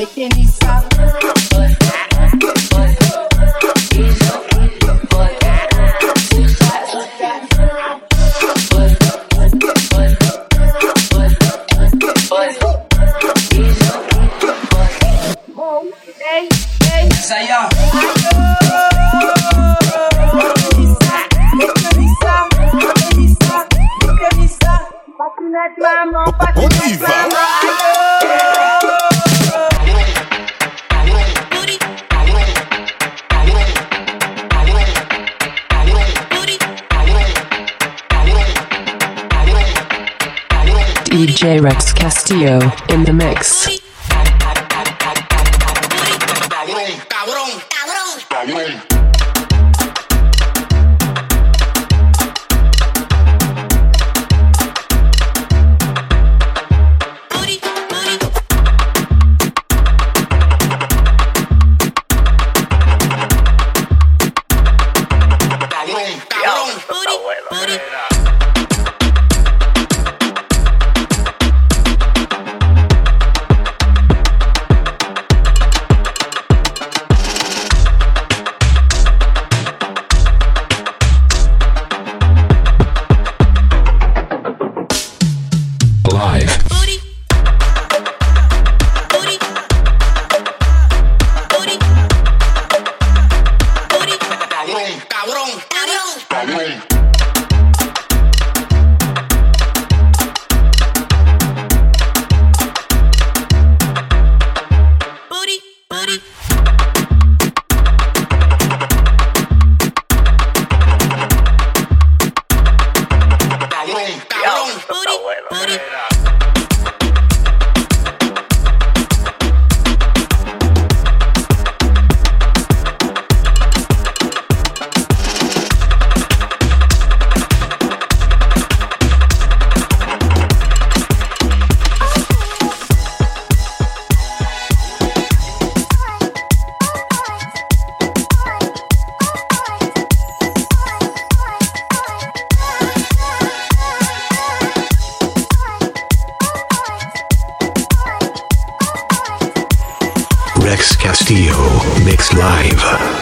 Beginning DJ Rex Castillo in the mix. Cabrón, cabrón, cabrón. Bueno, live.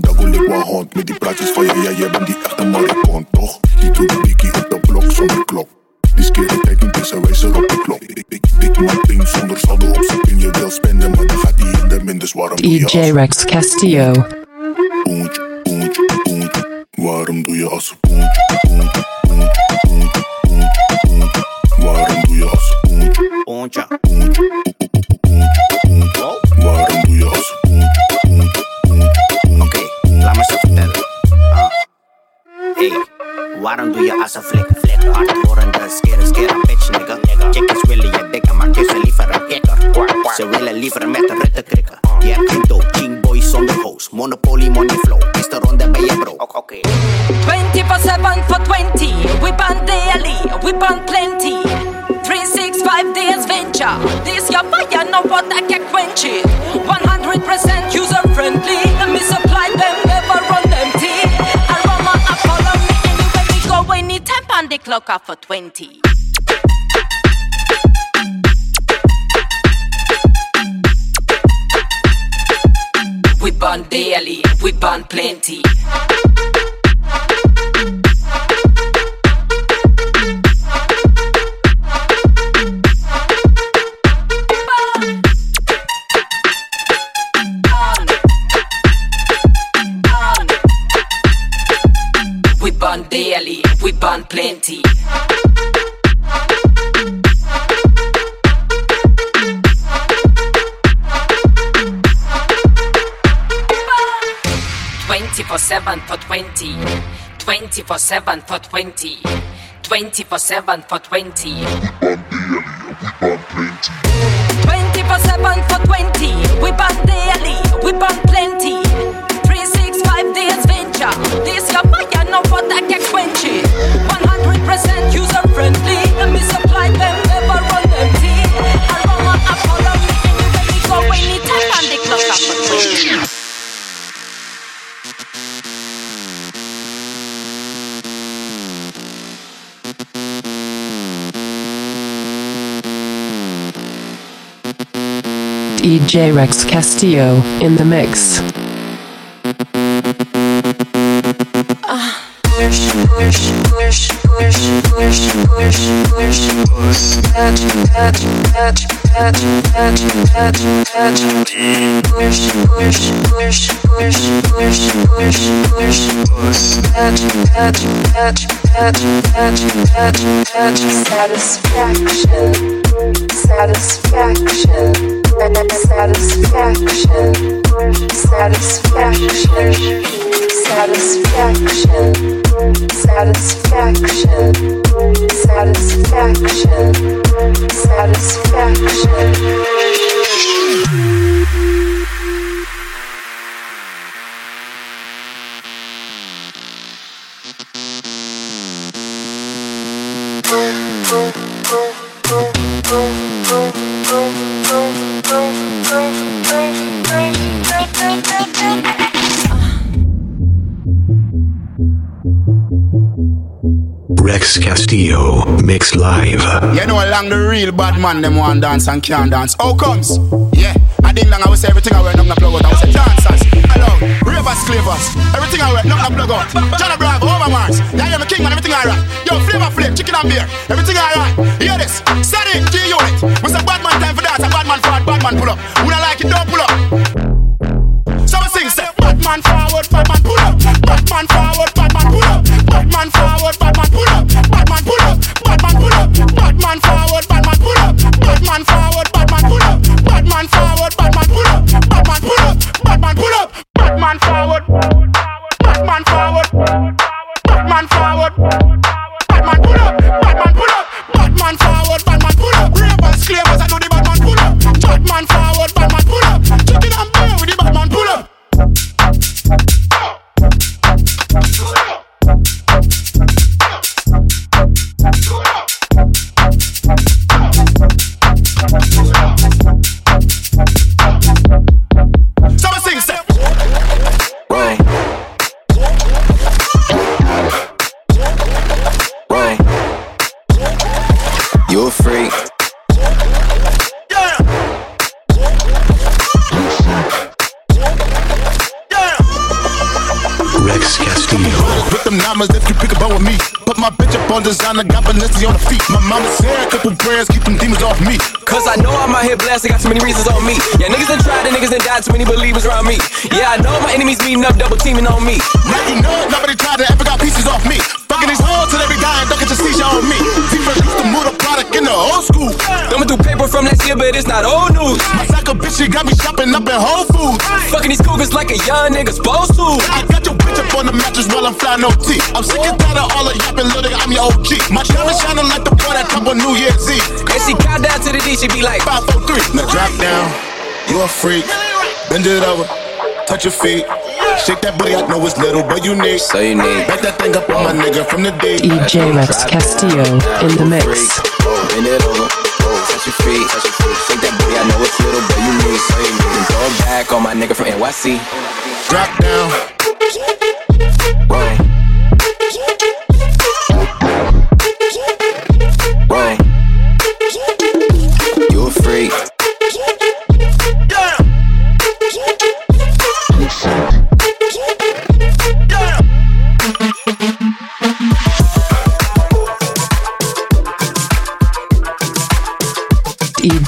De want daar ik wel hond Met die praatjes van je, ja, jij bent die echte marikon, toch? Die doet die dikkie op de blok zonder klok die skere tijd niet is, hij wijst er op de klok Ik, ik, ik maak ding zonder saldo op zijn pin Je wil spenden, maar dan gaat die in de min, dus waarom doe je DJ Rex Castillo. Poentje, poentje, poentje. Waarom doe je als do your eyes are flick. Go. Anytime on the clock off for 20. We burn daily, we burn plenty. ban plenty. Twenty for seven for twenty. Twenty for seven for twenty. Twenty for seven for twenty. We ban daily, we ban plenty. Twenty for seven for twenty. We ban daily, we ban plenty. Three six five days venture. This your fire, no for that get quenching. User friendly. Me supply them, never run empty. Go. Clock up for twenty. DJ Rex Castillo in the mix. wish, wish, puss, pet, pet, pet, pet, pet, pet, pet, push, push, push, push, push, push, push, puss, pet, pet, pet, pet, pet, pet, pet, satisfaction, satisfaction, satisfaction, satisfaction, satisfaction, satisfaction satisfaction, satisfaction. Rex Castillo, mixed live. You know along the real bad man them want dance and can't dance. How comes? Yeah, I didn't long I say everything I wear, nothing I plug out. I will say dancers, along, ravers, clavers, everything I wear, nothing I plug out. Johnny Bravo, over Mars, yeah, I'm a king man, everything I alright. Yo, flavor flip, chicken and beer, everything I alright. Hear this, steady, G unit. Say bad man time for dance, a bad man forward, bad man pull up. Who like it, don't pull up. So we sing, say, bad man forward, bad man pull up. Bad man forward, bad Batman pull up, Batman pull up, Batman pull up, Batman forward. On designer, got Balenci on the feet. My mama said a couple prayers, keep them demons off me. Cause I know I'm out here I got too many reasons on me. Yeah, niggas done tried and niggas done died, too many believers around me. Yeah, I know my enemies meeting up, double teaming on me. Now you know nobody tried to ever got pieces off me. Fucking these hoes till every guy and ducking your seizure on me. Different used to move the product in the old school. Thumbing through paper from last year, but it's not old news. My psycho bitch, she got me shopping up in Whole Foods. Fucking these cougars like a young nigga's supposed to. I got your bitch up on the mattress while I'm flying OT. I'm sick and tired of all the yapping, little I'm your OG. My diamond shining like the boy that top on New Year's Eve. And she count down to the D, she be like, 5, 4, 3. Now drop down, you a freak. Bend it over, touch your feet. Shake that booty, I know it's little, but you need. So you need. Back that thing up on my nigga from the D. DJ Rex Castillo in the mix. Bend it over, touch your feet, touch your feet. Shake that booty, I know it's little, but you need. So you need. Throw it back on my nigga from NYC. Drop down. Whoa. Whoa.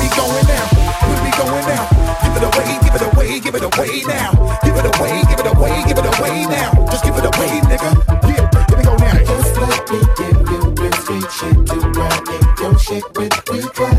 We going now? Give it away, now. Give it away, give it away, give it away now. Just give it away, nigga. Yeah, here we go now. Just me give you to your shit with me.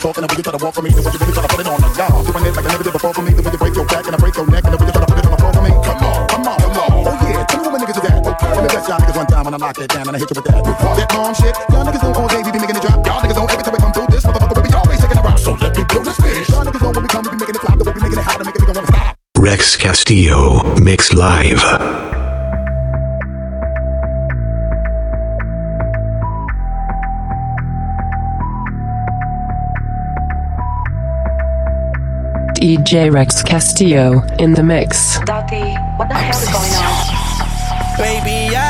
Talking, way you try to walk for me, the way you really try to put it on the y'all. Doing it like I never did before for me. The way you break your back and I break your neck, knock it down and I hit you with that. That bomb shit. Y'all niggas know all day we be making it drop. Y'all niggas know every time we come through this motherfucker we be always taking a rock. So let me blow this bitch. Y'all niggas know when we come we be making it flop. The way we making it hot and making it wanna stop. Rex Castillo, Mix Live. DJ Rex Castillo in the mix. Dottie, what the hell is going on? Baby, ya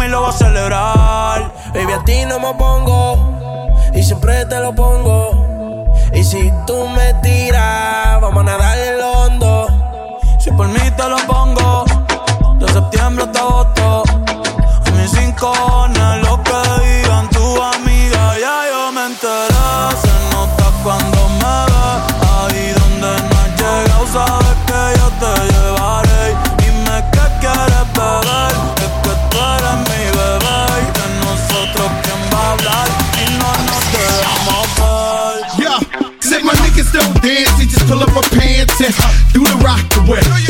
mami lo va a celebrar. Baby, a ti no me pongo y siempre te lo pongo. Y si tú me tiras, vamos a nadar el hondo. Si por mí te lo pongo, de septiembre hasta agosto, a mis cinco pull up my pants and do the rock away.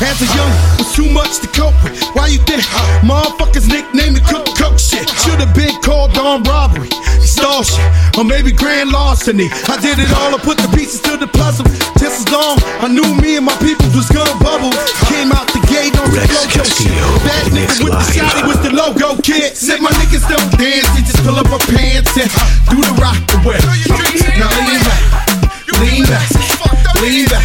As a young, was too much to cope with. Why you think motherfuckers nickname me cook cook shit? Should've been called on robbery, extortion, or maybe grand larceny. I did it all, I put the pieces to the puzzle. Just as long, I knew me and my people was gonna bubble. Came out the gate on the Rex logo shit. Castillo, Bad nigga with the Live. shotty was the logo kid. Said my niggas don't dance, they just pull up our pants and do the rock away. Now lean back, lean back, lean back,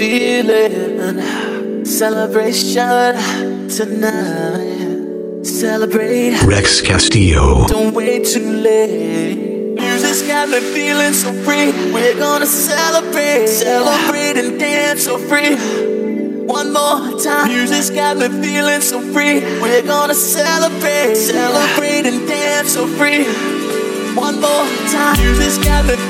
Feeling celebration tonight. Celebrate. Rex Castillo. Don't wait too late. Music's got me feeling so free. We're gonna celebrate, celebrate and dance so free. One more time. Music's got me feeling so free. We're gonna celebrate, celebrate and dance so free. One more time. Music's got me